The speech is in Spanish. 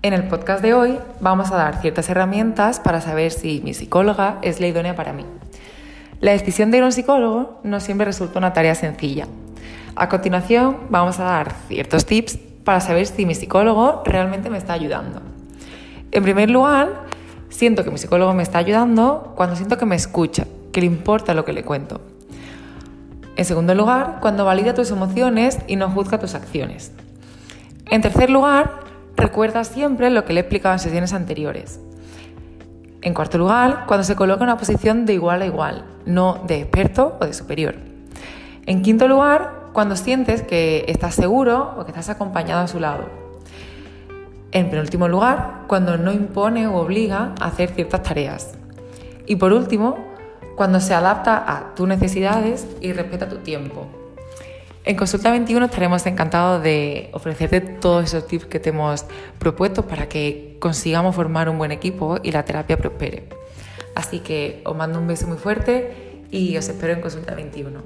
En el podcast de hoy vamos a dar ciertas herramientas para saber si mi psicóloga es la idónea para mí. La decisión de ir a un psicólogo no siempre resulta una tarea sencilla. A continuación vamos a dar ciertos tips para saber si mi psicólogo realmente me está ayudando. En primer lugar, siento que mi psicólogo me está ayudando cuando siento que me escucha, que le importa lo que le cuento. En segundo lugar, cuando valida tus emociones y no juzga tus acciones. En tercer lugar, recuerda siempre lo que le he explicado en sesiones anteriores. En cuarto lugar, cuando se coloca en una posición de igual a igual, no de experto o de superior. En quinto lugar, cuando sientes que estás seguro o que estás acompañado a su lado. En penúltimo lugar, cuando no impone o obliga a hacer ciertas tareas. Y por último, cuando se adapta a tus necesidades y respeta tu tiempo. En Consulta 21 estaremos encantados de ofrecerte todos esos tips que te hemos propuesto para que consigamos formar un buen equipo y la terapia prospere. Así que os mando un beso muy fuerte y os espero en Consulta 21.